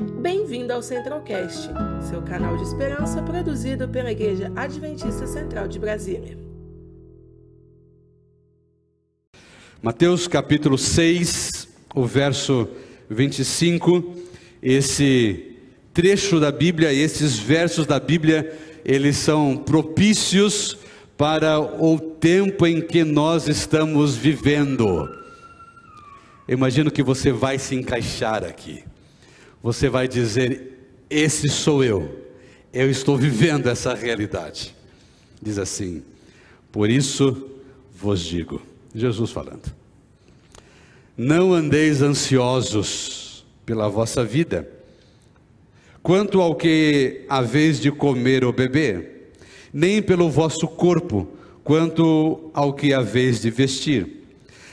Bem-vindo ao Centralcast, seu canal de esperança produzido pela Igreja Adventista Central de Brasília. Mateus capítulo 6, o verso 25, esse trecho da Bíblia, esses versos da Bíblia, eles são propícios para o tempo em que nós estamos vivendo. Eu imagino que você vai se encaixar aqui. Você vai dizer: Esse sou eu. Eu estou vivendo essa realidade. Diz assim: Por isso vos digo, Jesus falando: Não andeis ansiosos pela vossa vida, quanto ao que haveis de comer ou beber, nem pelo vosso corpo, quanto ao que haveis de vestir.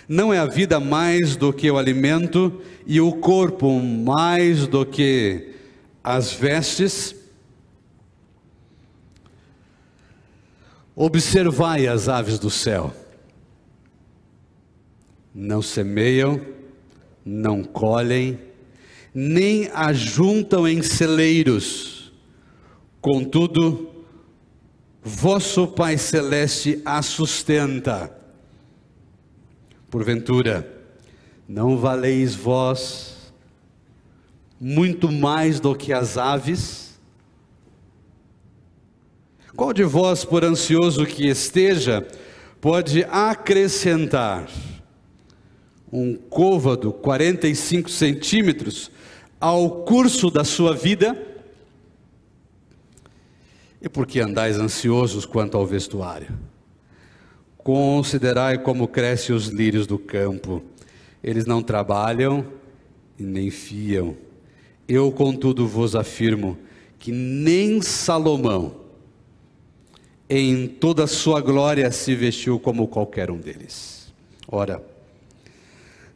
Não é a vida mais do que o alimento e o corpo mais do que as vestes? Observai as aves do céu. Não semeiam, não colhem, nem ajuntam em celeiros. Contudo, vosso Pai Celeste a sustenta. Porventura, não valeis vós muito mais do que as aves? Qual de vós, por ansioso que esteja, pode acrescentar um côvado 45 centímetros ao curso da sua vida? E por que andais ansiosos quanto ao vestuário? Considerai como crescem os lírios do campo. Eles não trabalham e nem fiam. Eu, contudo, vos afirmo que nem Salomão, em toda a sua glória, se vestiu como qualquer um deles. Ora,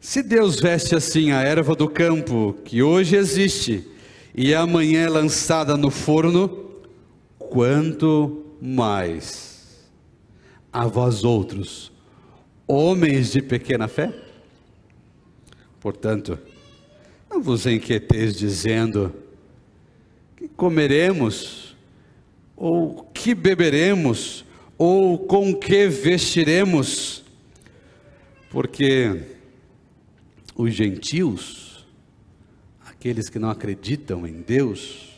se Deus veste assim a erva do campo, que hoje existe e amanhã é lançada no forno, quanto mais a vós outros, homens de pequena fé? Portanto, não vos inquieteis dizendo que comeremos, ou que beberemos, ou com que vestiremos, porque os gentios, aqueles que não acreditam em Deus,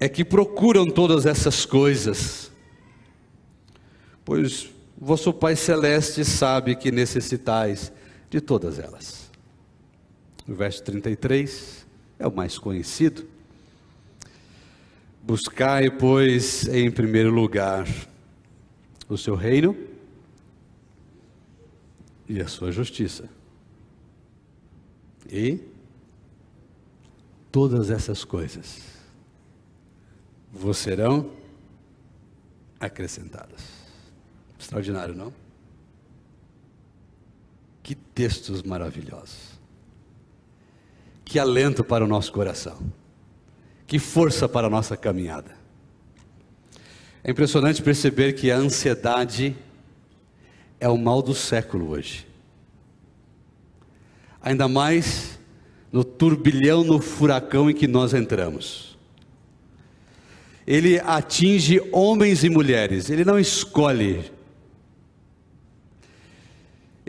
é que procuram todas essas coisas pois vosso Pai Celeste sabe que necessitais de todas elas. O verso 33 é o mais conhecido. Buscai, pois, em primeiro lugar o seu reino e a sua justiça. E todas essas coisas vos serão acrescentadas. Extraordinário, não? Que textos maravilhosos. Que alento para o nosso coração. Que força para a nossa caminhada. É impressionante perceber que a ansiedade é o mal do século hoje. Ainda mais no turbilhão, no furacão em que nós entramos. Ele atinge homens e mulheres, ele não escolhe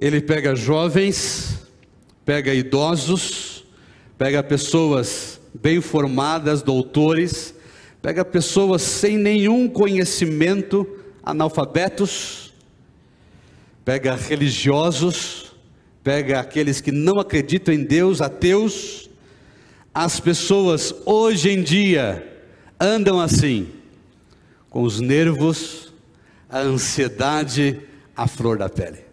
ele pega jovens, pega idosos, pega pessoas bem formadas, doutores, pega pessoas sem nenhum conhecimento, analfabetos, pega religiosos, pega aqueles que não acreditam em Deus, ateus. As pessoas hoje em dia andam assim, com os nervos, a ansiedade à flor da pele.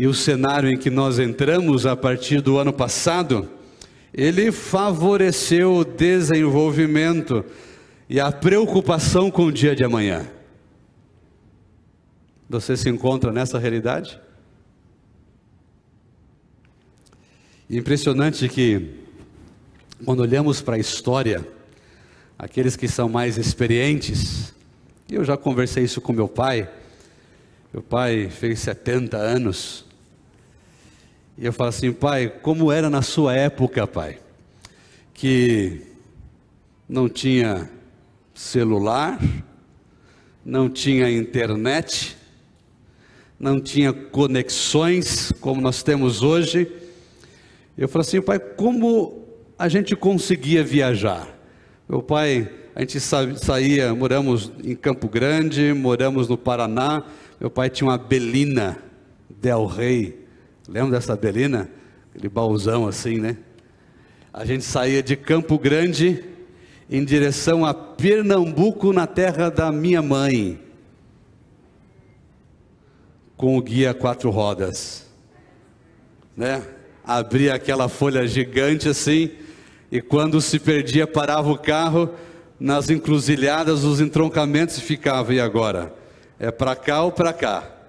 E o cenário em que nós entramos a partir do ano passado, ele favoreceu o desenvolvimento e a preocupação com o dia de amanhã. Você se encontra nessa realidade? Impressionante que, quando olhamos para a história, aqueles que são mais experientes, eu já conversei isso com meu pai, meu pai fez 70 anos E eu falo assim, pai, como era na sua época, pai, que não tinha celular, não tinha internet, não tinha conexões como nós temos hoje. Eu falo assim, pai, como a gente conseguia viajar? Meu pai, a gente saía, moramos em Campo Grande, moramos no Paraná. Meu pai tinha uma Belina Del Rey. Lembra dessa Belina? Aquele baúzão assim, né? A gente saía de Campo Grande em direção a Pernambuco, na terra da minha mãe com o guia quatro rodas, né? Abria aquela folha gigante assim, e quando se perdia, parava o carro nas encruzilhadas, os entroncamentos e ficava, e agora? É para cá ou para cá?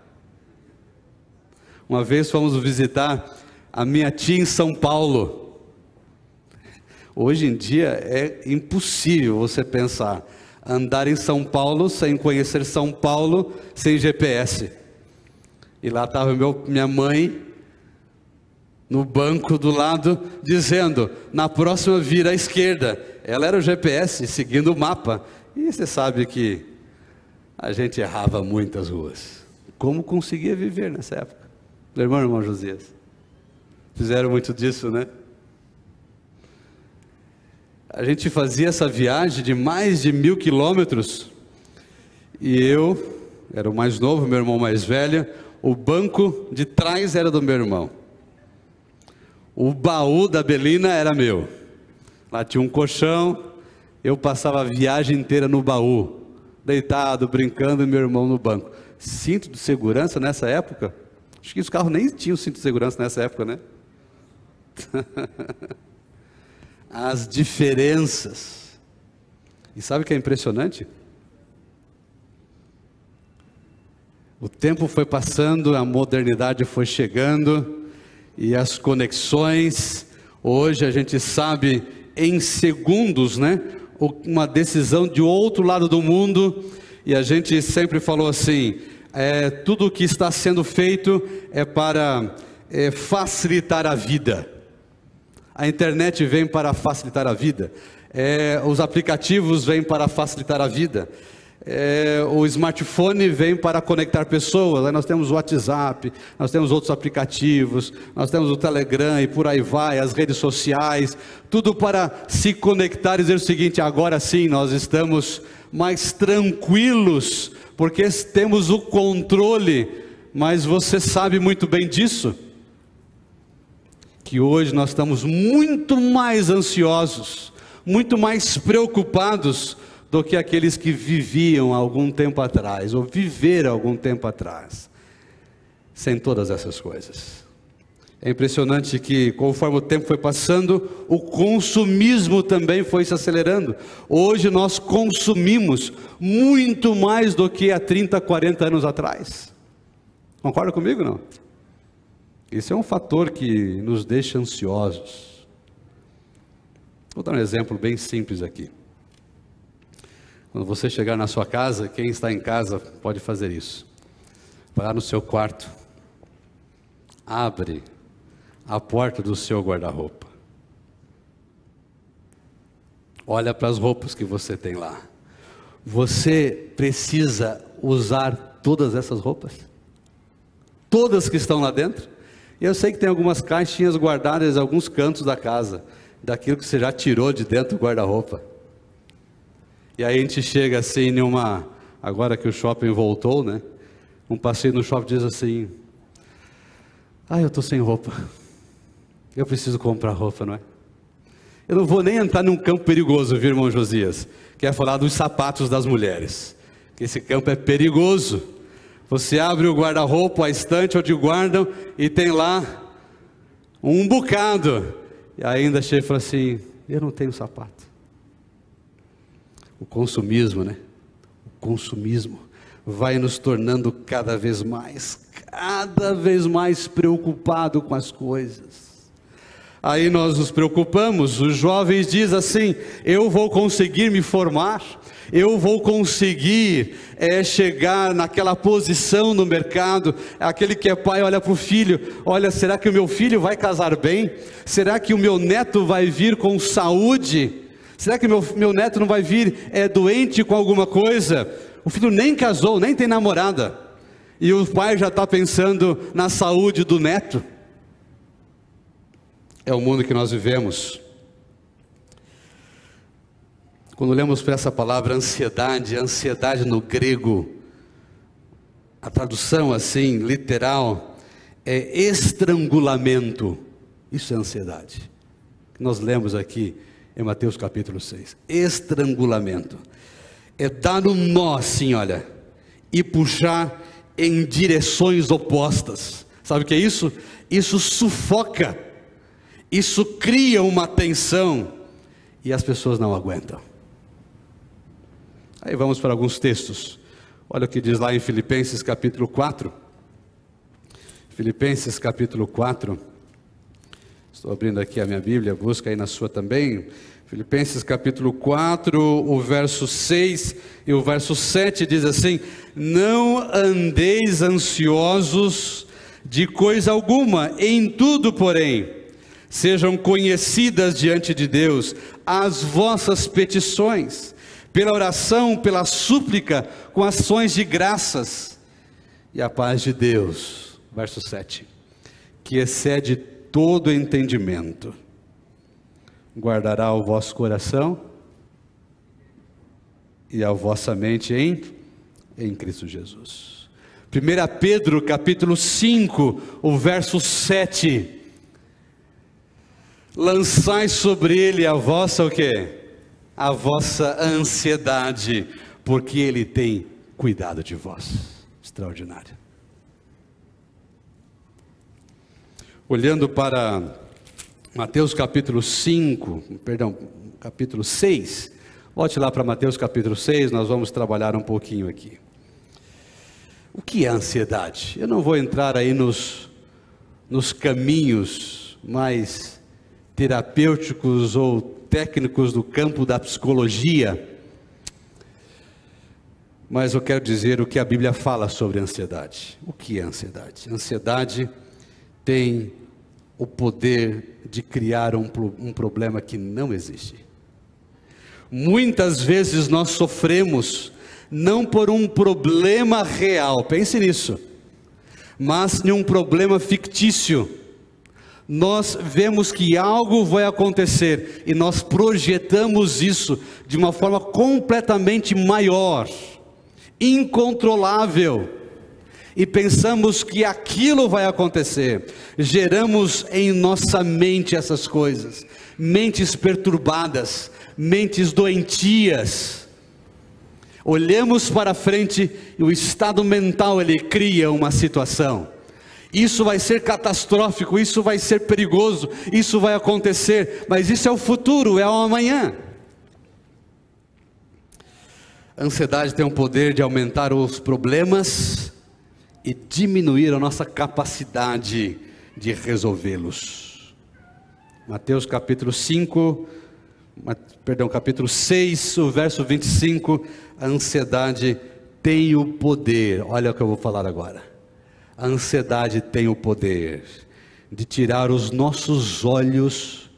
Uma vez fomos visitar a minha tia em São Paulo. Hoje em dia é impossível você pensar andar em São Paulo sem conhecer São Paulo sem GPS. E lá estava minha mãe no banco do lado, dizendo: na próxima vira à esquerda. Ela era o GPS, seguindo o mapa. E você sabe que a gente errava muitas ruas. Como conseguia viver nessa época? Meu irmão irmão Josias. Fizeram muito disso, né? A gente fazia essa viagem de mais de mil quilômetros. E eu, era o mais novo, meu irmão mais velho, o banco de trás era do meu irmão. O baú da Belina era meu. Lá tinha um colchão, eu passava a viagem inteira no baú, deitado, brincando, e meu irmão no banco. Cinto de segurança nessa época? Acho que os carros nem tinham cinto de segurança nessa época, né? As diferenças. E sabe o que é impressionante? O tempo foi passando, a modernidade foi chegando e as conexões. Hoje a gente sabe em segundos, né? Uma decisão de outro lado do mundo e a gente sempre falou assim: é, tudo o que está sendo feito é para é, facilitar a vida. A internet vem para facilitar a vida. É, os aplicativos vêm para facilitar a vida. É, o smartphone vem para conectar pessoas, aí nós temos o WhatsApp, nós temos outros aplicativos, nós temos o Telegram e por aí vai, as redes sociais, tudo para se conectar e dizer o seguinte: agora sim nós estamos mais tranquilos, porque temos o controle, mas você sabe muito bem disso, que hoje nós estamos muito mais ansiosos, muito mais preocupados do que aqueles que viviam algum tempo atrás, ou viveram algum tempo atrás, sem todas essas coisas. É impressionante que, conforme o tempo foi passando, o consumismo também foi se acelerando. Hoje nós consumimos muito mais do que há 30, 40 anos atrás. Concorda comigo não? Isso é um fator que nos deixa ansiosos. Vou dar um exemplo bem simples aqui. Quando você chegar na sua casa, quem está em casa pode fazer isso. Lá no seu quarto, abre a porta do seu guarda-roupa. Olha para as roupas que você tem lá. Você precisa usar todas essas roupas? Todas que estão lá dentro? Eu sei que tem algumas caixinhas guardadas em alguns cantos da casa, daquilo que você já tirou de dentro do guarda-roupa. E aí a gente chega assim numa. Agora que o shopping voltou, né? Um passeio no shopping diz assim: Ah, eu estou sem roupa. Eu preciso comprar roupa, não é? Eu não vou nem entrar num campo perigoso, viu, irmão Josias? Que é falar dos sapatos das mulheres. Esse campo é perigoso. Você abre o guarda-roupa, a estante onde guardam, e tem lá um bocado. E ainda chega e fala assim: Eu não tenho sapato o consumismo, né? O consumismo vai nos tornando cada vez mais, cada vez mais preocupado com as coisas. Aí nós nos preocupamos, os jovens dizem assim: eu vou conseguir me formar, eu vou conseguir é, chegar naquela posição no mercado. Aquele que é pai olha para o filho: olha, será que o meu filho vai casar bem? Será que o meu neto vai vir com saúde? Será que meu, meu neto não vai vir é, doente com alguma coisa? O filho nem casou, nem tem namorada, e o pai já está pensando na saúde do neto é o mundo que nós vivemos. Quando olhamos para essa palavra ansiedade, ansiedade no grego, a tradução assim, literal, é estrangulamento. Isso é ansiedade. Nós lemos aqui em Mateus capítulo 6. Estrangulamento. É dar um nó assim, olha, e puxar em direções opostas. Sabe o que é isso? Isso sufoca isso cria uma tensão e as pessoas não aguentam. Aí vamos para alguns textos. Olha o que diz lá em Filipenses capítulo 4. Filipenses capítulo 4. Estou abrindo aqui a minha Bíblia, busca aí na sua também. Filipenses capítulo 4, o verso 6 e o verso 7 diz assim: Não andeis ansiosos de coisa alguma, em tudo, porém sejam conhecidas diante de Deus as vossas petições, pela oração, pela súplica, com ações de graças, e a paz de Deus, verso 7, que excede todo entendimento, guardará o vosso coração e a vossa mente em, em Cristo Jesus. 1 Pedro capítulo 5, o verso 7 lançai sobre ele a vossa o quê? A vossa ansiedade, porque ele tem cuidado de vós. Extraordinário. Olhando para Mateus capítulo 5, perdão, capítulo 6. Volte lá para Mateus capítulo 6, nós vamos trabalhar um pouquinho aqui. O que é ansiedade? Eu não vou entrar aí nos, nos caminhos mais terapêuticos ou técnicos do campo da psicologia, mas eu quero dizer o que a Bíblia fala sobre ansiedade. O que é ansiedade? Ansiedade tem o poder de criar um, um problema que não existe. Muitas vezes nós sofremos não por um problema real, pense nisso, mas em um problema fictício nós vemos que algo vai acontecer e nós projetamos isso de uma forma completamente maior, incontrolável, e pensamos que aquilo vai acontecer. Geramos em nossa mente essas coisas, mentes perturbadas, mentes doentias. Olhamos para frente e o estado mental ele cria uma situação. Isso vai ser catastrófico, isso vai ser perigoso, isso vai acontecer, mas isso é o futuro, é o amanhã. A ansiedade tem o poder de aumentar os problemas e diminuir a nossa capacidade de resolvê-los. Mateus capítulo 5, perdão, capítulo 6, o verso 25, a ansiedade tem o poder, olha o que eu vou falar agora a ansiedade tem o poder de tirar os nossos olhos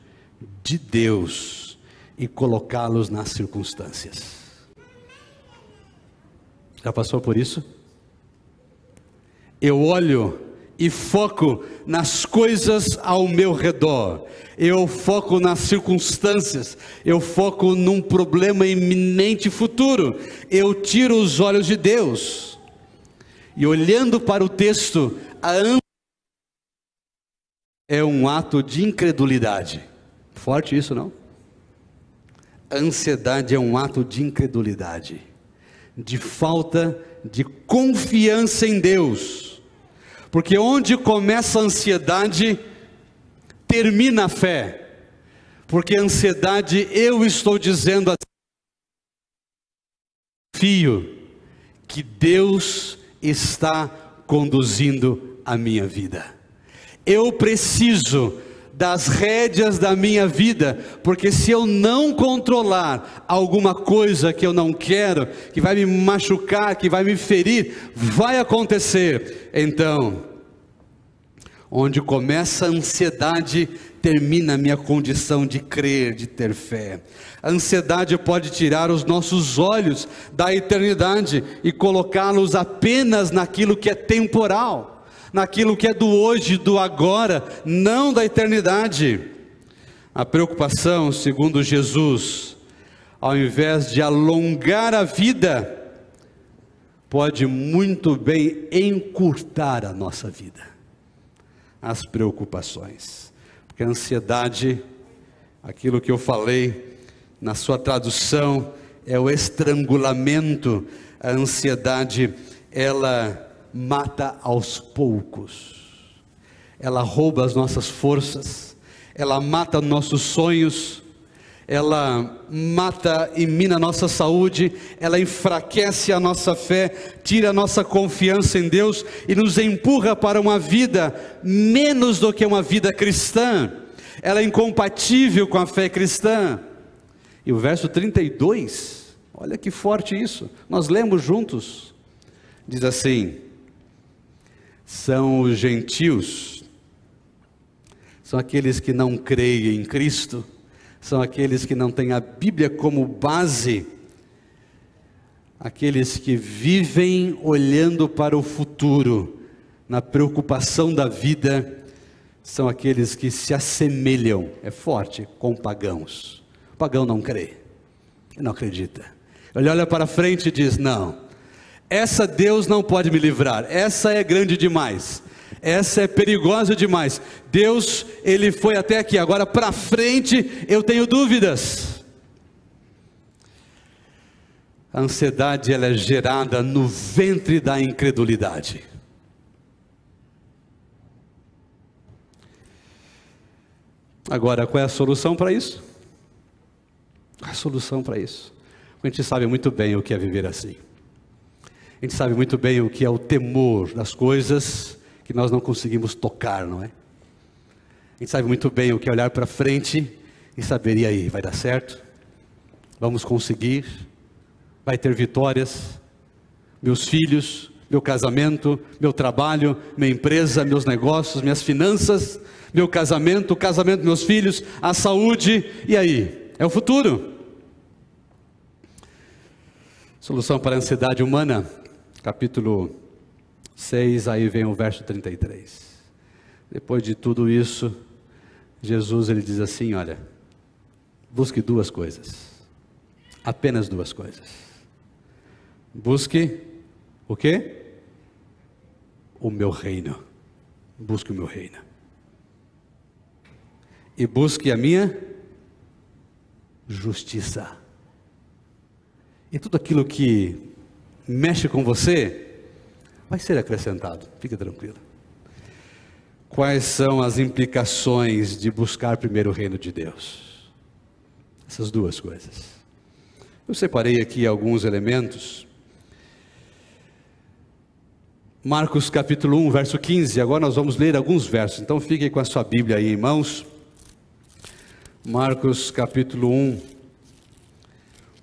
de Deus e colocá-los nas circunstâncias. Já passou por isso? Eu olho e foco nas coisas ao meu redor, eu foco nas circunstâncias, eu foco num problema iminente futuro, eu tiro os olhos de Deus. E olhando para o texto, a é um ato de incredulidade. Forte isso, não? A ansiedade é um ato de incredulidade, de falta de confiança em Deus. Porque onde começa a ansiedade, termina a fé. Porque a ansiedade, eu estou dizendo assim, fio que Deus está conduzindo a minha vida. Eu preciso das rédeas da minha vida, porque se eu não controlar alguma coisa que eu não quero, que vai me machucar, que vai me ferir, vai acontecer. Então, onde começa a ansiedade, termina a minha condição de crer, de ter fé. A ansiedade pode tirar os nossos olhos da eternidade e colocá-los apenas naquilo que é temporal naquilo que é do hoje, do agora, não da eternidade. A preocupação, segundo Jesus, ao invés de alongar a vida, pode muito bem encurtar a nossa vida. As preocupações, porque a ansiedade, aquilo que eu falei na sua tradução, é o estrangulamento. A ansiedade, ela mata aos poucos. Ela rouba as nossas forças, ela mata nossos sonhos, ela mata e mina a nossa saúde, ela enfraquece a nossa fé, tira a nossa confiança em Deus e nos empurra para uma vida menos do que uma vida cristã. Ela é incompatível com a fé cristã. E o verso 32, olha que forte isso, nós lemos juntos, diz assim: são os gentios, são aqueles que não creem em Cristo, são aqueles que não têm a Bíblia como base, aqueles que vivem olhando para o futuro, na preocupação da vida, são aqueles que se assemelham, é forte, com pagãos. O pagão não crê, não acredita. Ele olha para frente e diz: Não, essa Deus não pode me livrar, essa é grande demais, essa é perigosa demais. Deus, ele foi até aqui, agora para frente eu tenho dúvidas. A ansiedade ela é gerada no ventre da incredulidade. Agora, qual é a solução para isso? A solução para isso. A gente sabe muito bem o que é viver assim. A gente sabe muito bem o que é o temor das coisas que nós não conseguimos tocar, não é? A gente sabe muito bem o que é olhar para frente e saber, e aí, vai dar certo? Vamos conseguir? Vai ter vitórias? Meus filhos, meu casamento, meu trabalho, minha empresa, meus negócios, minhas finanças, meu casamento, o casamento dos meus filhos, a saúde, e aí? É o futuro. Solução para a ansiedade humana capítulo 6, aí vem o verso 33. Depois de tudo isso, Jesus ele diz assim, olha, busque duas coisas. Apenas duas coisas. Busque o quê? O meu reino. Busque o meu reino. E busque a minha justiça. E tudo aquilo que mexe com você, vai ser acrescentado, fique tranquilo. Quais são as implicações de buscar primeiro o reino de Deus? Essas duas coisas. Eu separei aqui alguns elementos. Marcos capítulo 1, verso 15. Agora nós vamos ler alguns versos. Então fique com a sua Bíblia aí em mãos. Marcos capítulo 1,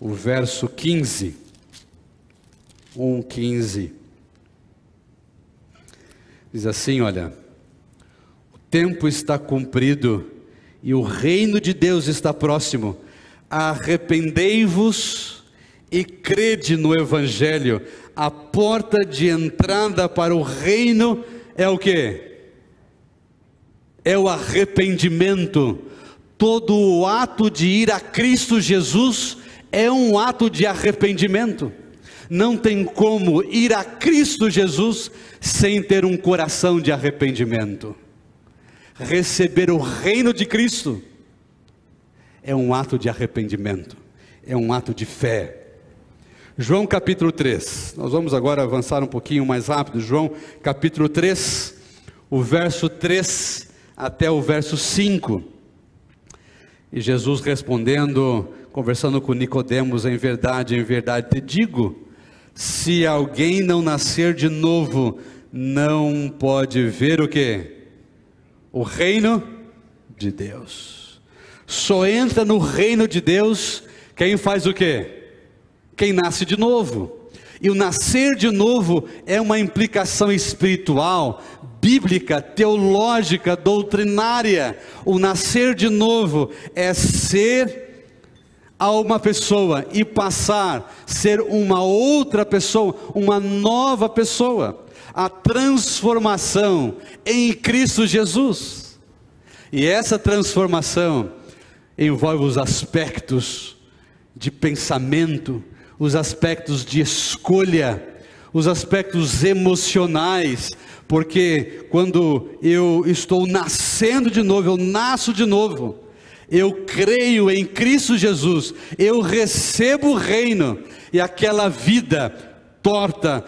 o verso 15. 1,15. Diz assim: olha, o tempo está cumprido e o reino de Deus está próximo. Arrependei-vos e crede no Evangelho. A porta de entrada para o reino é o que? É o arrependimento. Todo o ato de ir a Cristo Jesus é um ato de arrependimento não tem como ir a Cristo Jesus sem ter um coração de arrependimento. Receber o reino de Cristo é um ato de arrependimento, é um ato de fé. João capítulo 3, nós vamos agora avançar um pouquinho mais rápido. João capítulo 3, o verso 3 até o verso 5. E Jesus respondendo, conversando com Nicodemos, em verdade, em verdade te digo, se alguém não nascer de novo, não pode ver o que? O reino de Deus. Só entra no reino de Deus quem faz o quê? Quem nasce de novo. E o nascer de novo é uma implicação espiritual, bíblica, teológica, doutrinária. O nascer de novo é ser a uma pessoa e passar ser uma outra pessoa, uma nova pessoa. A transformação em Cristo Jesus. E essa transformação envolve os aspectos de pensamento, os aspectos de escolha, os aspectos emocionais, porque quando eu estou nascendo de novo, eu nasço de novo, eu creio em Cristo Jesus, eu recebo o reino, e aquela vida torta,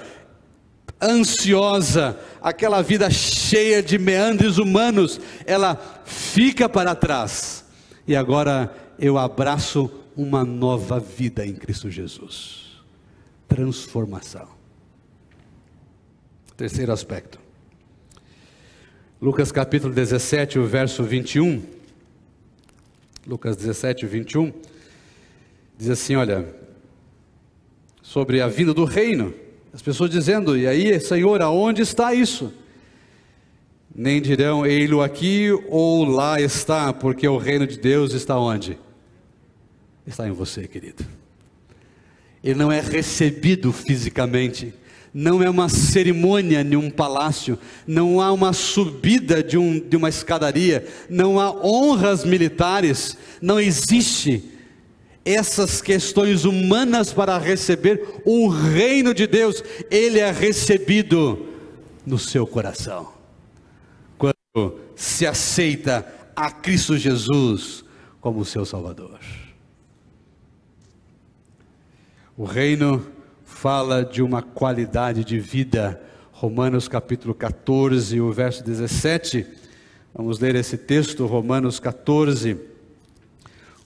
ansiosa, aquela vida cheia de meandres humanos, ela fica para trás, e agora eu abraço uma nova vida em Cristo Jesus. Transformação. Terceiro aspecto. Lucas capítulo 17, o verso 21. Lucas 17, 21. Diz assim: olha, sobre a vinda do reino. As pessoas dizendo: E aí, Senhor, aonde está isso? Nem dirão, ei-lo aqui ou lá está, porque o reino de Deus está onde? está em você, querido. Ele não é recebido fisicamente, não é uma cerimônia em um palácio, não há uma subida de, um, de uma escadaria, não há honras militares, não existe essas questões humanas para receber o reino de Deus, ele é recebido no seu coração. Quando se aceita a Cristo Jesus como seu Salvador. O reino fala de uma qualidade de vida. Romanos capítulo 14, o verso 17. Vamos ler esse texto, Romanos 14,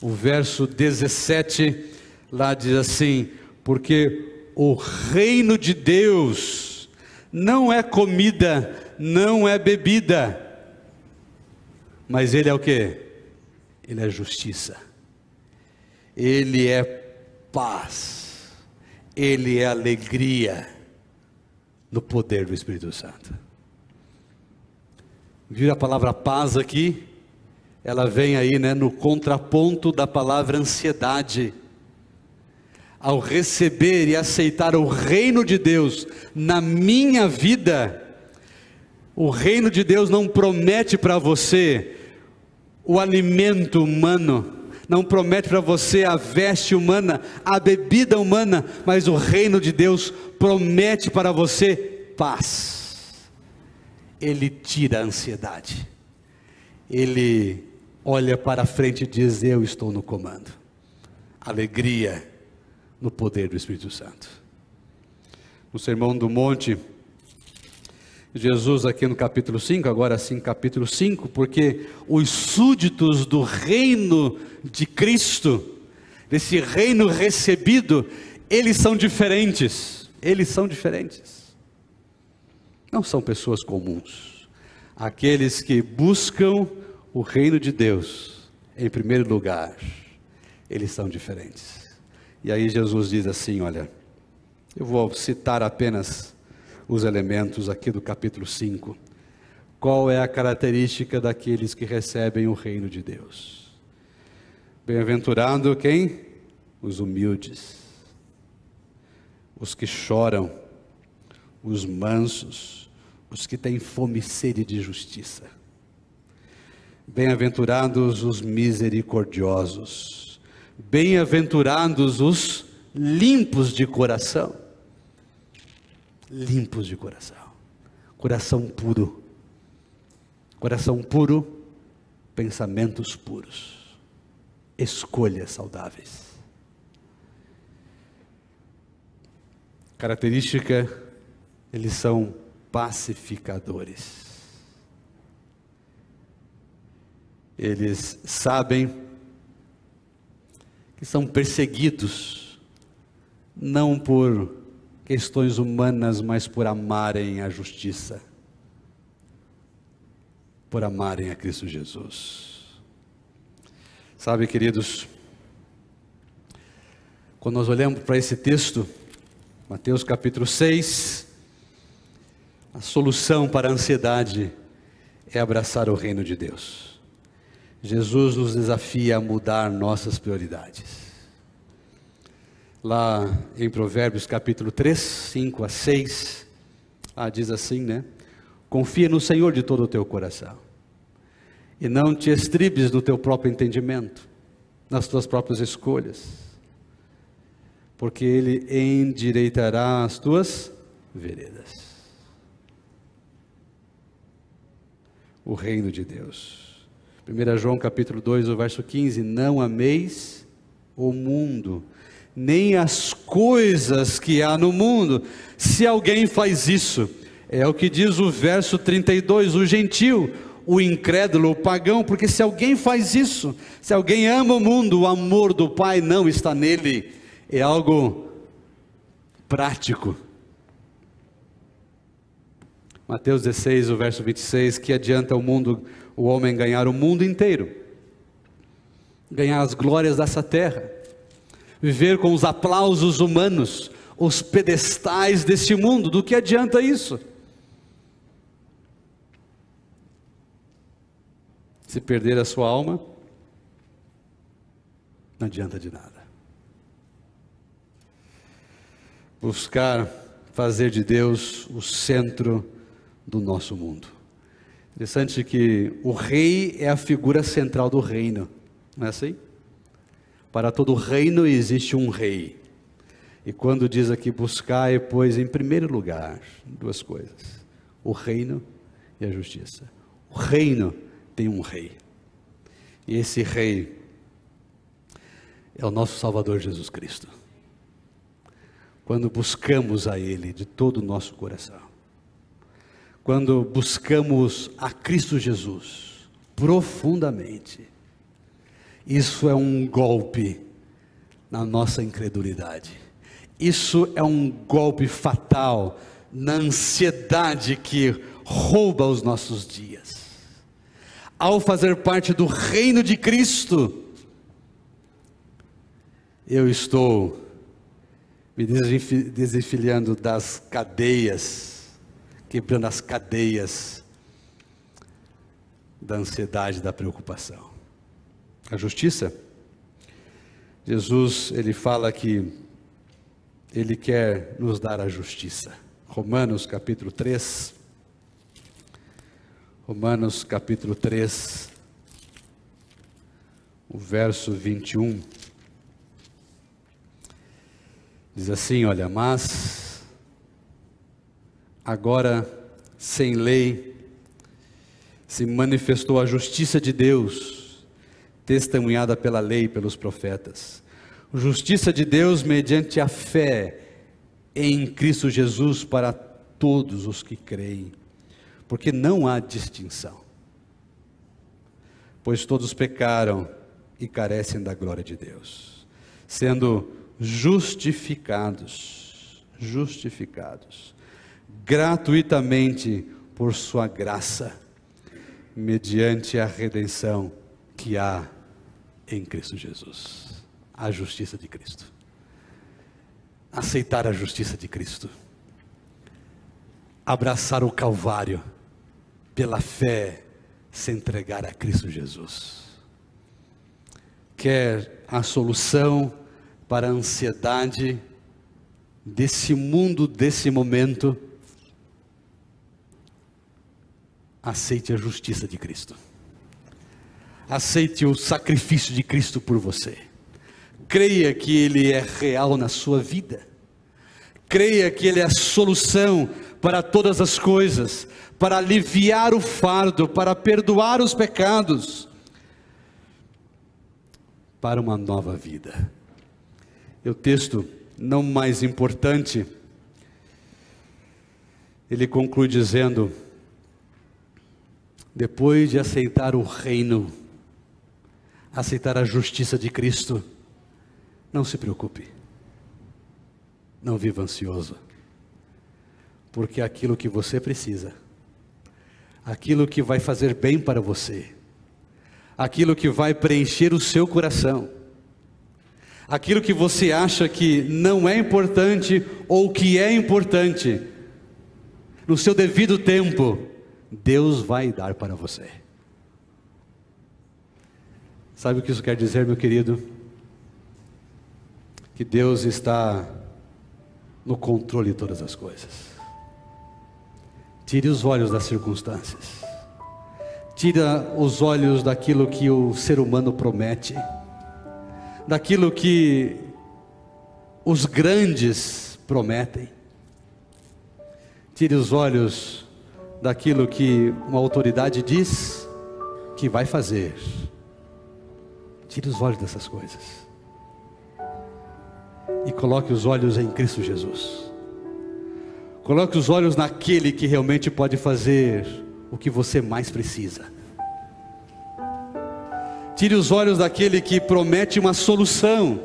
o verso 17. Lá diz assim: Porque o reino de Deus não é comida, não é bebida, mas ele é o que? Ele é justiça, ele é paz ele é alegria no poder do Espírito Santo. Viu a palavra paz aqui? Ela vem aí, né, no contraponto da palavra ansiedade. Ao receber e aceitar o reino de Deus na minha vida, o reino de Deus não promete para você o alimento humano, não promete para você a veste humana, a bebida humana, mas o reino de Deus promete para você paz. Ele tira a ansiedade. Ele olha para frente e diz: Eu estou no comando. Alegria no poder do Espírito Santo. No Sermão do Monte, Jesus aqui no capítulo 5, agora sim capítulo 5, porque os súditos do reino de Cristo, desse reino recebido, eles são diferentes, eles são diferentes. Não são pessoas comuns. Aqueles que buscam o reino de Deus em primeiro lugar, eles são diferentes. E aí Jesus diz assim, olha, eu vou citar apenas os elementos aqui do capítulo 5. Qual é a característica daqueles que recebem o reino de Deus? Bem-aventurado quem? Os humildes, os que choram, os mansos, os que têm fome e sede de justiça. Bem-aventurados os misericordiosos, bem-aventurados os limpos de coração limpos de coração. Coração puro. Coração puro, pensamentos puros. Escolhas saudáveis. Característica, eles são pacificadores. Eles sabem que são perseguidos não por questões humanas, mas por amarem a justiça, por amarem a Cristo Jesus. Sabe, queridos, quando nós olhamos para esse texto, Mateus capítulo 6, a solução para a ansiedade é abraçar o reino de Deus. Jesus nos desafia a mudar nossas prioridades. Lá em Provérbios capítulo 3, 5 a 6, ah, diz assim, né? Confia no Senhor de todo o teu coração, e não te estribes no teu próprio entendimento, nas tuas próprias escolhas, porque Ele endireitará as tuas veredas. O reino de Deus. 1 João capítulo 2, o verso 15: Não ameis o mundo, nem as coisas que há no mundo. Se alguém faz isso, é o que diz o verso 32, o gentil, o incrédulo, o pagão, porque se alguém faz isso, se alguém ama o mundo, o amor do Pai não está nele, é algo prático. Mateus 16, o verso 26, que adianta o mundo, o homem ganhar o mundo inteiro, ganhar as glórias dessa terra, viver com os aplausos humanos, os pedestais deste mundo, do que adianta isso? Se perder a sua alma, não adianta de nada. Buscar fazer de Deus o centro do nosso mundo. Interessante que o rei é a figura central do reino, não é assim? Para todo reino existe um rei. E quando diz aqui buscar, pois em primeiro lugar duas coisas: o reino e a justiça. O reino tem um rei. E esse rei é o nosso Salvador Jesus Cristo. Quando buscamos a Ele de todo o nosso coração, quando buscamos a Cristo Jesus profundamente, isso é um golpe na nossa incredulidade. Isso é um golpe fatal na ansiedade que rouba os nossos dias. Ao fazer parte do reino de Cristo, eu estou me desenfilhando das cadeias, quebrando as cadeias da ansiedade, da preocupação a justiça. Jesus, ele fala que ele quer nos dar a justiça. Romanos capítulo 3. Romanos capítulo 3, o verso 21. Diz assim: Olha, mas agora sem lei se manifestou a justiça de Deus testemunhada pela lei e pelos profetas. Justiça de Deus mediante a fé em Cristo Jesus para todos os que creem, porque não há distinção. Pois todos pecaram e carecem da glória de Deus, sendo justificados, justificados gratuitamente por sua graça, mediante a redenção que há em Cristo Jesus. A justiça de Cristo. Aceitar a justiça de Cristo. Abraçar o Calvário pela fé, se entregar a Cristo Jesus. Quer a solução para a ansiedade desse mundo, desse momento? Aceite a justiça de Cristo aceite o sacrifício de Cristo por você. Creia que Ele é real na sua vida. Creia que Ele é a solução para todas as coisas, para aliviar o fardo, para perdoar os pecados, para uma nova vida. E o texto, não mais importante, ele conclui dizendo: depois de aceitar o reino, aceitar a justiça de Cristo, não se preocupe. Não viva ansioso. Porque aquilo que você precisa, aquilo que vai fazer bem para você, aquilo que vai preencher o seu coração, aquilo que você acha que não é importante ou que é importante, no seu devido tempo, Deus vai dar para você. Sabe o que isso quer dizer, meu querido? Que Deus está no controle de todas as coisas. Tire os olhos das circunstâncias. Tira os olhos daquilo que o ser humano promete, daquilo que os grandes prometem. Tire os olhos daquilo que uma autoridade diz que vai fazer. Tire os olhos dessas coisas. E coloque os olhos em Cristo Jesus. Coloque os olhos naquele que realmente pode fazer o que você mais precisa. Tire os olhos daquele que promete uma solução.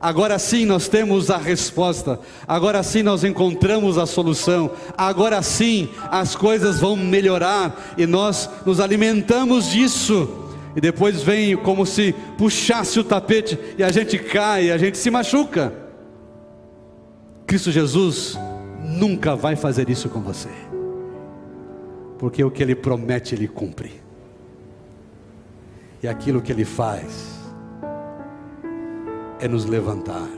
Agora sim nós temos a resposta. Agora sim nós encontramos a solução. Agora sim as coisas vão melhorar e nós nos alimentamos disso. E depois vem como se puxasse o tapete e a gente cai, a gente se machuca. Cristo Jesus nunca vai fazer isso com você, porque o que Ele promete, Ele cumpre, e aquilo que Ele faz é nos levantar.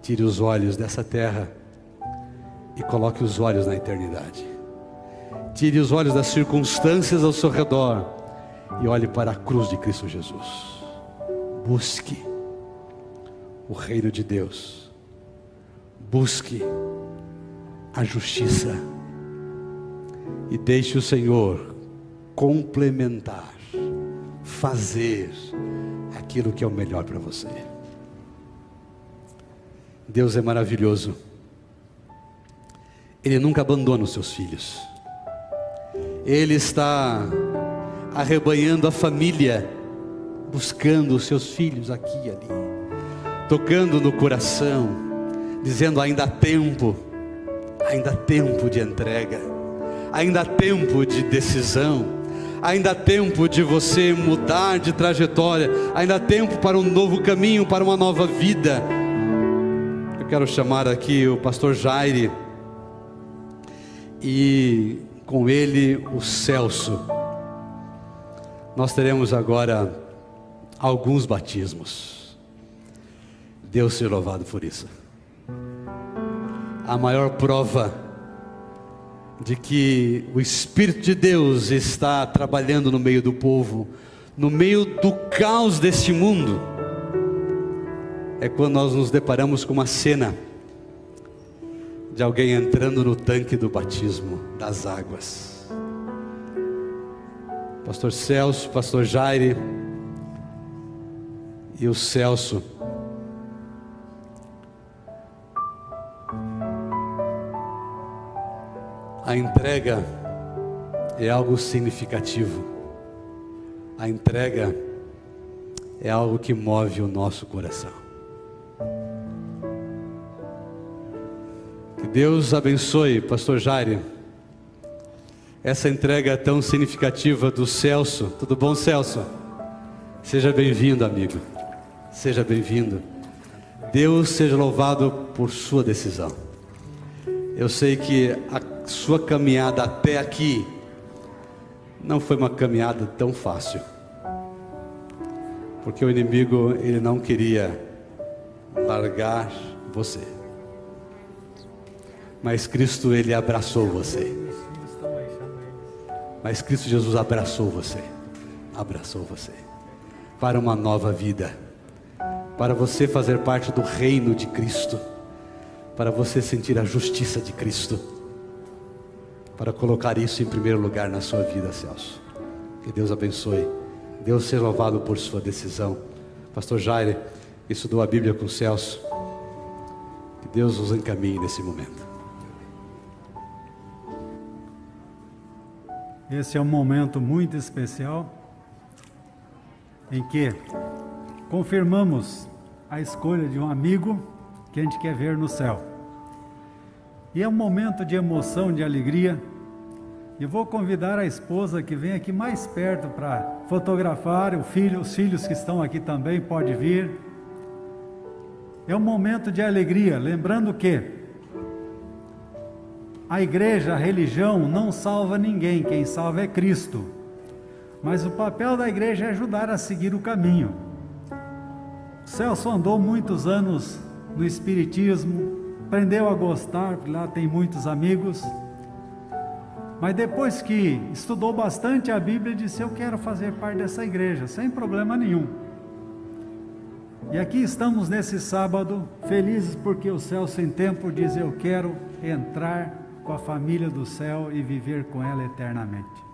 Tire os olhos dessa terra e coloque os olhos na eternidade. Tire os olhos das circunstâncias ao seu redor e olhe para a cruz de Cristo Jesus. Busque o reino de Deus busque a justiça e deixe o Senhor complementar, fazer aquilo que é o melhor para você. Deus é maravilhoso. Ele nunca abandona os seus filhos. Ele está arrebanhando a família, buscando os seus filhos aqui e ali, tocando no coração dizendo: ainda há tempo, ainda há tempo de entrega, ainda há tempo de decisão, ainda há tempo de você mudar de trajetória, ainda há tempo para um novo caminho, para uma nova vida. Eu quero chamar aqui o pastor Jaire e com ele o Celso. Nós teremos agora alguns batismos. Deus seja louvado por isso a maior prova de que o Espírito de Deus está trabalhando no meio do povo, no meio do caos deste mundo, é quando nós nos deparamos com uma cena de alguém entrando no tanque do batismo das águas. Pastor Celso, Pastor Jaire e o Celso A entrega é algo significativo. A entrega é algo que move o nosso coração. Que Deus abençoe, Pastor Jair. Essa entrega tão significativa do Celso. Tudo bom, Celso? Seja bem-vindo, amigo. Seja bem-vindo. Deus seja louvado por sua decisão. Eu sei que a sua caminhada até aqui não foi uma caminhada tão fácil. Porque o inimigo ele não queria largar você. Mas Cristo ele abraçou você. Mas Cristo Jesus abraçou você. Abraçou você para uma nova vida. Para você fazer parte do reino de Cristo. Para você sentir a justiça de Cristo para colocar isso em primeiro lugar na sua vida, Celso. Que Deus abençoe. Deus seja louvado por sua decisão. Pastor Jair estudou a Bíblia com Celso. Que Deus os encaminhe nesse momento. Esse é um momento muito especial em que confirmamos a escolha de um amigo que a gente quer ver no céu. E é um momento de emoção, de alegria E vou convidar a esposa que vem aqui mais perto para fotografar, o filho, os filhos que estão aqui também pode vir. É um momento de alegria, lembrando que a igreja, a religião não salva ninguém, quem salva é Cristo. Mas o papel da igreja é ajudar a seguir o caminho. O Celso andou muitos anos no Espiritismo, aprendeu a gostar, lá tem muitos amigos. Mas depois que estudou bastante a Bíblia, disse: Eu quero fazer parte dessa igreja, sem problema nenhum. E aqui estamos nesse sábado, felizes porque o céu sem tempo diz: Eu quero entrar com a família do céu e viver com ela eternamente.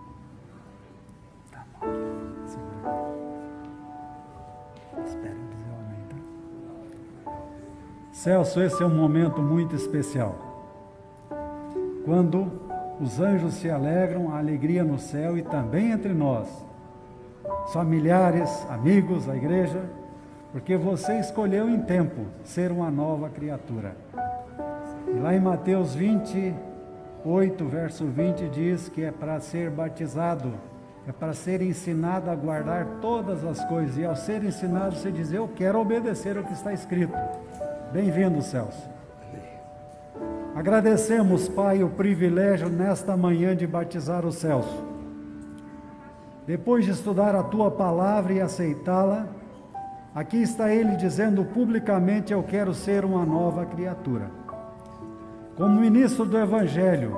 Celso, esse é um momento muito especial. Quando os anjos se alegram, a alegria no céu e também entre nós, familiares, amigos, a igreja, porque você escolheu em tempo ser uma nova criatura. E lá em Mateus 28, verso 20, diz que é para ser batizado, é para ser ensinado a guardar todas as coisas, e ao ser ensinado, você diz: Eu quero obedecer o que está escrito. Bem-vindo, Celso. Agradecemos, Pai, o privilégio nesta manhã de batizar o Celso. Depois de estudar a tua palavra e aceitá-la, aqui está ele dizendo publicamente: Eu quero ser uma nova criatura. Como ministro do Evangelho,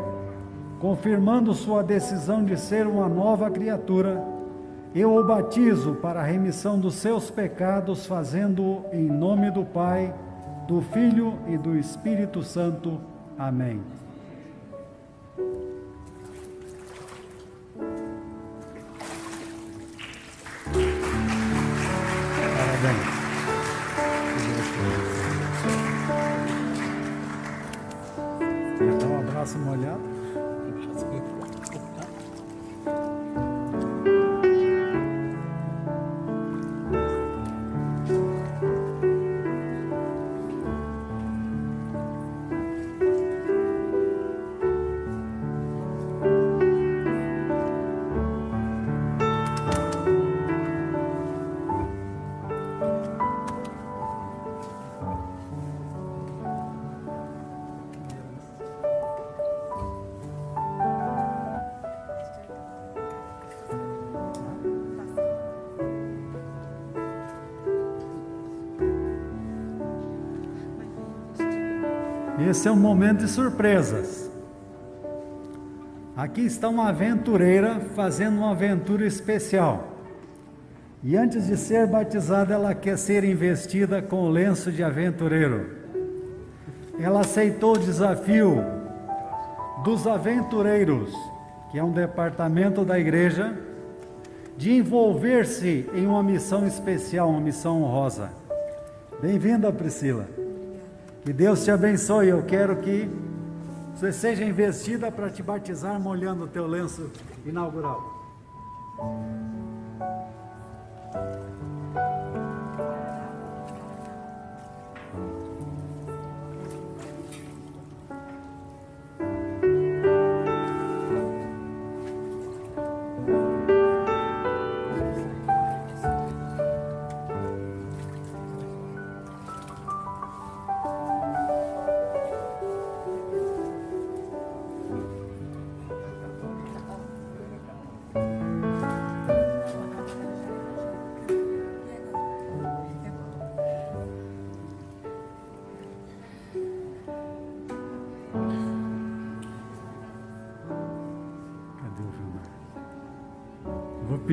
confirmando sua decisão de ser uma nova criatura, eu o batizo para a remissão dos seus pecados, fazendo-o em nome do Pai, do Filho e do Espírito Santo. Amém. Parabéns. Quer um abraço molhado? Esse é um momento de surpresas. Aqui está uma aventureira fazendo uma aventura especial. E antes de ser batizada, ela quer ser investida com o lenço de aventureiro. Ela aceitou o desafio dos aventureiros, que é um departamento da igreja, de envolver-se em uma missão especial, uma missão honrosa. Bem-vinda, Priscila. Que Deus te abençoe. Eu quero que você seja investida para te batizar molhando o teu lenço inaugural.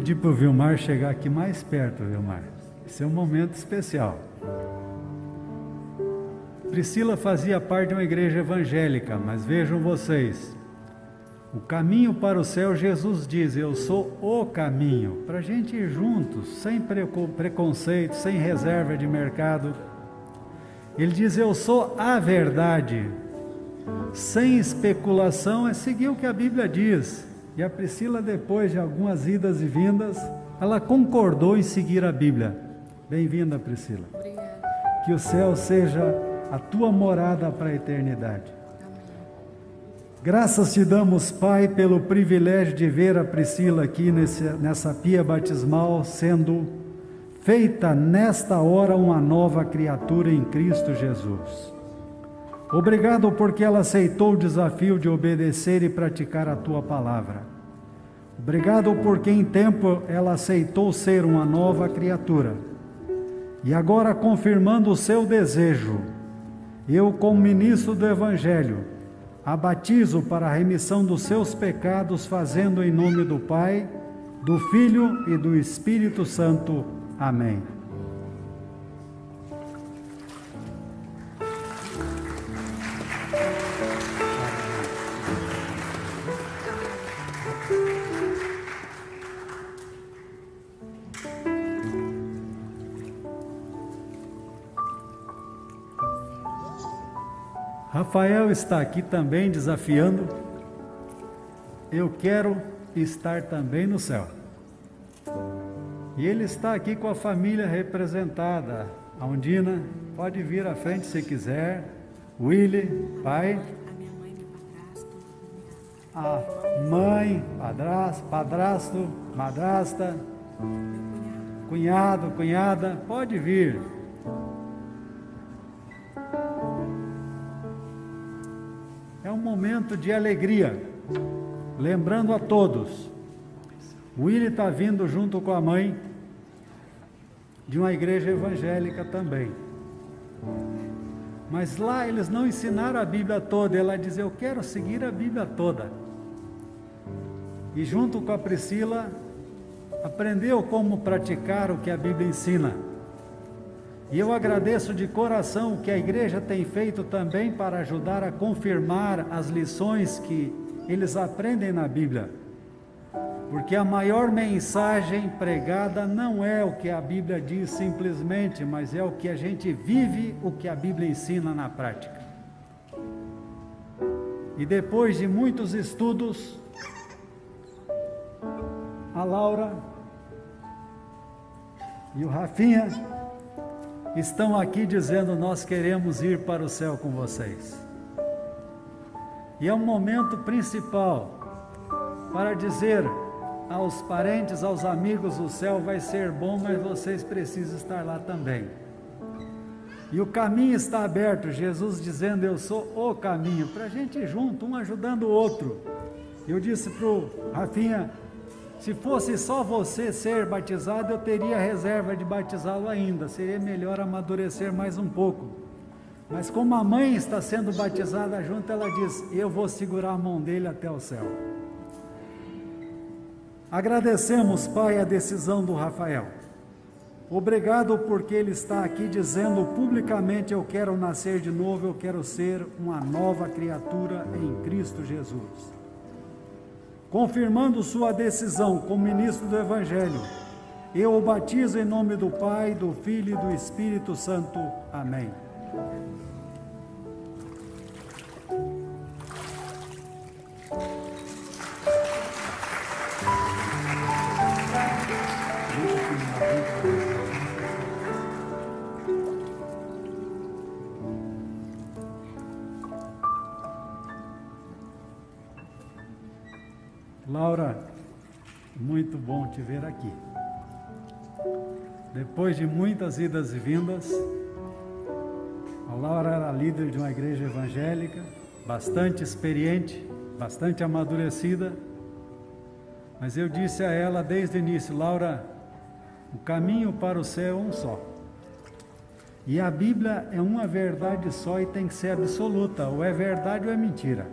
Pedir para o Vilmar chegar aqui mais perto, Vilmar. Esse é um momento especial. Priscila fazia parte de uma igreja evangélica, mas vejam vocês, o caminho para o céu, Jesus diz: Eu sou o caminho, para a gente ir juntos, sem preconceito, sem reserva de mercado. Ele diz: Eu sou a verdade, sem especulação, é seguir o que a Bíblia diz. E a Priscila, depois de algumas idas e vindas, ela concordou em seguir a Bíblia. Bem-vinda, Priscila. Obrigada. Que o céu seja a tua morada para a eternidade. Amém. Graças te damos, Pai, pelo privilégio de ver a Priscila aqui nesse, nessa pia batismal sendo feita nesta hora uma nova criatura em Cristo Jesus. Obrigado porque ela aceitou o desafio de obedecer e praticar a tua palavra. Obrigado porque em tempo ela aceitou ser uma nova criatura. E agora, confirmando o seu desejo, eu, como ministro do Evangelho, a batizo para a remissão dos seus pecados, fazendo em nome do Pai, do Filho e do Espírito Santo. Amém. Rafael está aqui também desafiando. Eu quero estar também no céu. E ele está aqui com a família representada. A Undina, pode vir à frente se quiser. Willy, pai. A mãe, padrasto, padrasto, madrasta, cunhado, cunhada, pode vir. Momento de alegria, lembrando a todos, o Willi está vindo junto com a mãe de uma igreja evangélica também. Mas lá eles não ensinaram a Bíblia toda, ela diz: Eu quero seguir a Bíblia toda. E junto com a Priscila, aprendeu como praticar o que a Bíblia ensina. E eu agradeço de coração o que a igreja tem feito também para ajudar a confirmar as lições que eles aprendem na Bíblia. Porque a maior mensagem pregada não é o que a Bíblia diz simplesmente, mas é o que a gente vive, o que a Bíblia ensina na prática. E depois de muitos estudos, a Laura e o Rafinha estão aqui dizendo: Nós queremos ir para o céu com vocês. E é um momento principal para dizer aos parentes, aos amigos: o céu vai ser bom, mas vocês precisam estar lá também. E o caminho está aberto, Jesus dizendo: Eu sou o caminho, para a gente ir junto, um ajudando o outro. Eu disse para o Rafinha: se fosse só você ser batizado, eu teria reserva de batizá-lo ainda. Seria melhor amadurecer mais um pouco. Mas como a mãe está sendo batizada junto, ela diz: Eu vou segurar a mão dele até o céu. Agradecemos, Pai, a decisão do Rafael. Obrigado porque ele está aqui dizendo publicamente: Eu quero nascer de novo, eu quero ser uma nova criatura em Cristo Jesus confirmando sua decisão como ministro do Evangelho. Eu o batizo em nome do Pai, do Filho e do Espírito Santo. Amém. Laura, muito bom te ver aqui. Depois de muitas idas e vindas, a Laura era líder de uma igreja evangélica, bastante experiente, bastante amadurecida, mas eu disse a ela desde o início: Laura, o caminho para o céu é um só. E a Bíblia é uma verdade só e tem que ser absoluta, ou é verdade ou é mentira.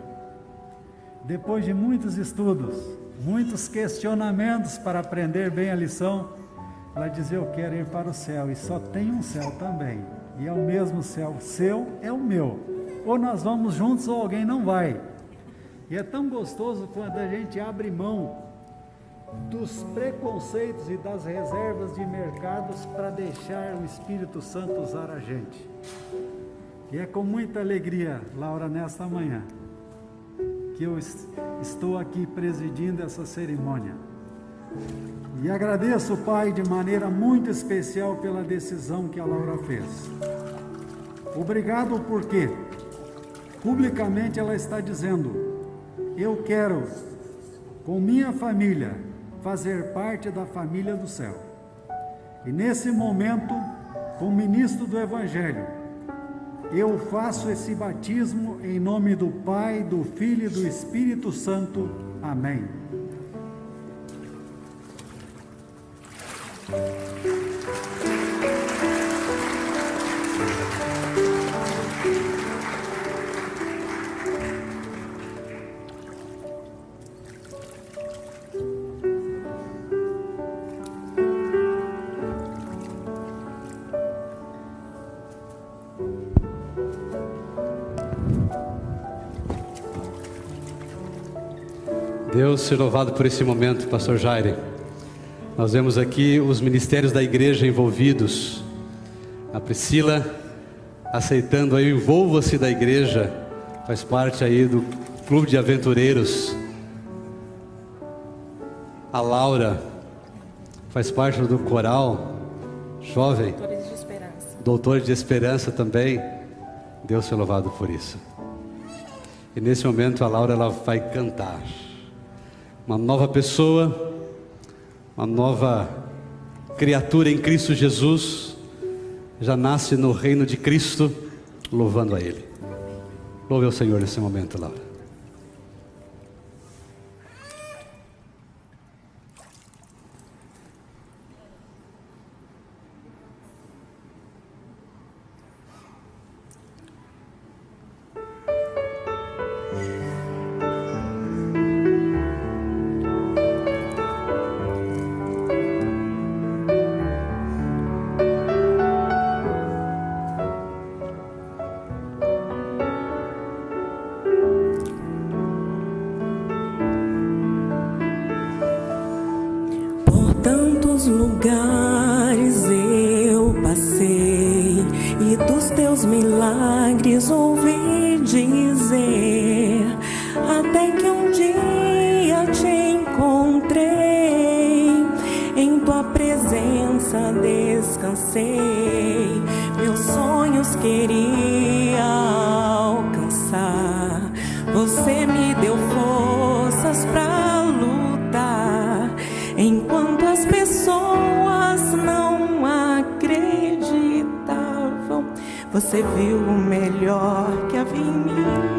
Depois de muitos estudos, muitos questionamentos para aprender bem a lição, ela dizia: Eu quero ir para o céu, e só tem um céu também, e é o mesmo céu, seu é o meu. Ou nós vamos juntos ou alguém não vai. E é tão gostoso quando a gente abre mão dos preconceitos e das reservas de mercados para deixar o Espírito Santo usar a gente. E é com muita alegria, Laura, nesta manhã, que eu estou aqui presidindo essa cerimônia. E agradeço, Pai, de maneira muito especial pela decisão que a Laura fez. Obrigado porque publicamente ela está dizendo: eu quero, com minha família, fazer parte da família do céu. E nesse momento, como ministro do Evangelho, eu faço esse batismo em nome do Pai, do Filho e do Espírito Santo. Amém. Deus seja louvado por esse momento, Pastor Jaire. Nós vemos aqui os ministérios da igreja envolvidos. A Priscila aceitando aí o envolva-se da igreja, faz parte aí do clube de aventureiros. A Laura faz parte do coral jovem. Doutores de Esperança. Doutor de Esperança também. Deus seja louvado por isso. E nesse momento a Laura ela vai cantar. Uma nova pessoa, uma nova criatura em Cristo Jesus, já nasce no reino de Cristo, louvando a Ele. Louve ao Senhor nesse momento, Laura. Meus sonhos queria alcançar. Você me deu forças para lutar, enquanto as pessoas não acreditavam. Você viu o melhor que havia em mim.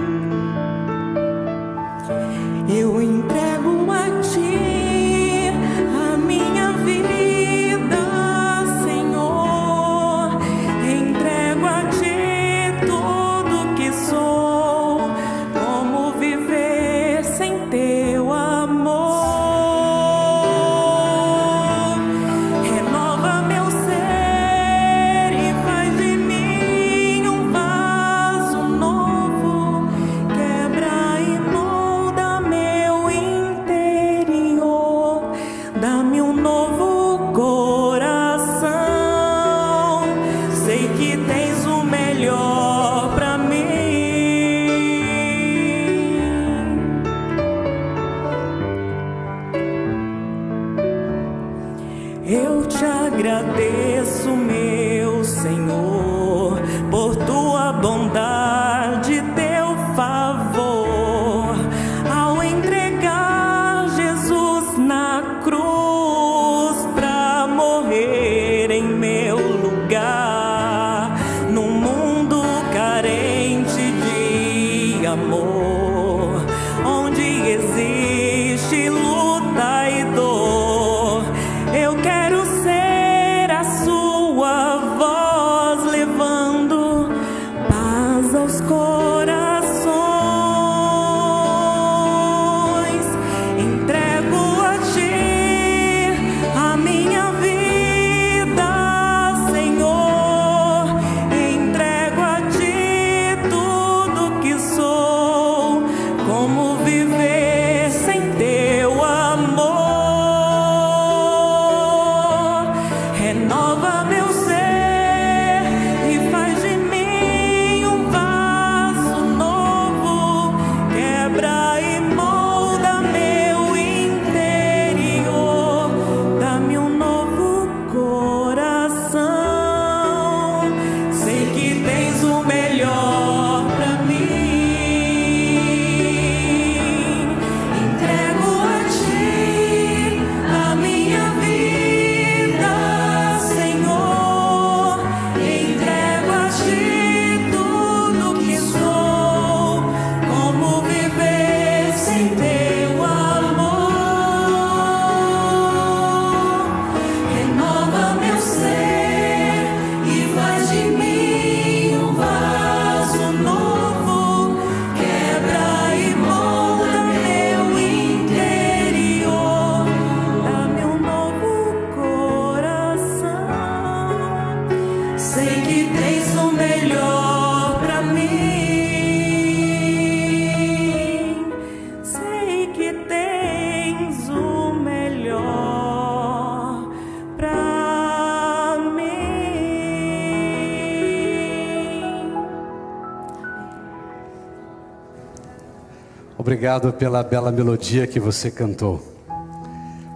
Obrigado pela bela melodia que você cantou.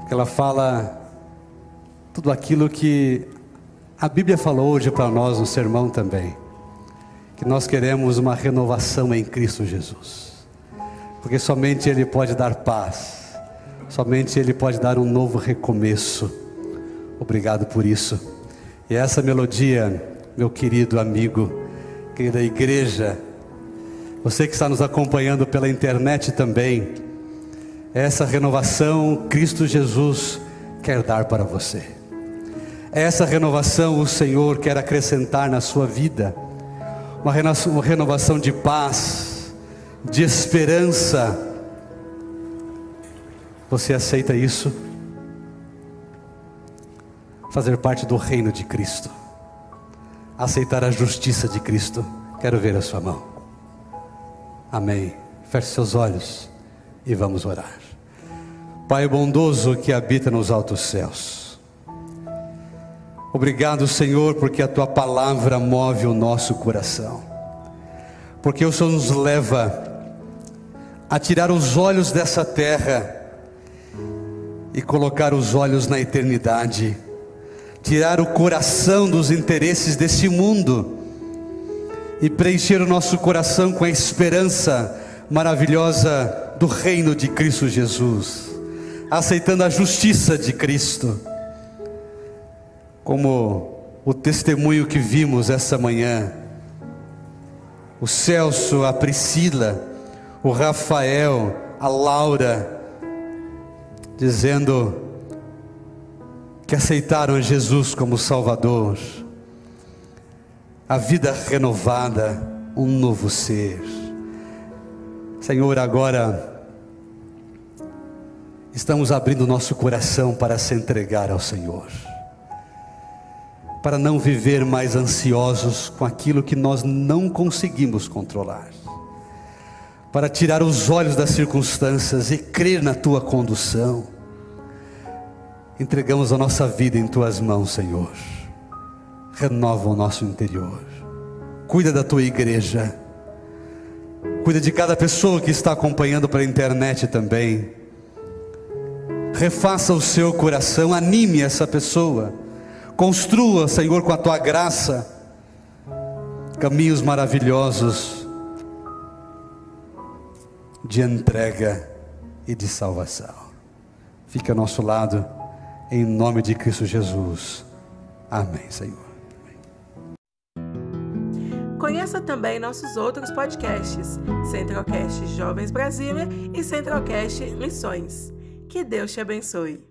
Ela fala tudo aquilo que a Bíblia falou hoje para nós no sermão também. Que nós queremos uma renovação em Cristo Jesus. Porque somente Ele pode dar paz. Somente Ele pode dar um novo recomeço. Obrigado por isso. E essa melodia, meu querido amigo, querida igreja, você que está nos acompanhando pela internet também, essa renovação Cristo Jesus quer dar para você. Essa renovação o Senhor quer acrescentar na sua vida, uma renovação de paz, de esperança. Você aceita isso? Fazer parte do reino de Cristo, aceitar a justiça de Cristo. Quero ver a sua mão. Amém. Feche seus olhos e vamos orar. Pai bondoso que habita nos altos céus. Obrigado, Senhor, porque a tua palavra move o nosso coração. Porque o Senhor nos leva a tirar os olhos dessa terra e colocar os olhos na eternidade. Tirar o coração dos interesses desse mundo e preencher o nosso coração com a esperança maravilhosa do reino de Cristo Jesus, aceitando a justiça de Cristo, como o testemunho que vimos essa manhã. O Celso, a Priscila, o Rafael, a Laura, dizendo que aceitaram Jesus como Salvador a vida renovada, um novo ser. Senhor, agora estamos abrindo nosso coração para se entregar ao Senhor, para não viver mais ansiosos com aquilo que nós não conseguimos controlar, para tirar os olhos das circunstâncias e crer na tua condução. Entregamos a nossa vida em tuas mãos, Senhor renova o nosso interior. Cuida da tua igreja. Cuida de cada pessoa que está acompanhando pela internet também. Refaça o seu coração, anime essa pessoa. Construa, Senhor, com a tua graça, caminhos maravilhosos de entrega e de salvação. Fique ao nosso lado, em nome de Cristo Jesus. Amém, Senhor. Conheça também nossos outros podcasts, Centralcast Jovens Brasília e Centralcast Missões. Que Deus te abençoe.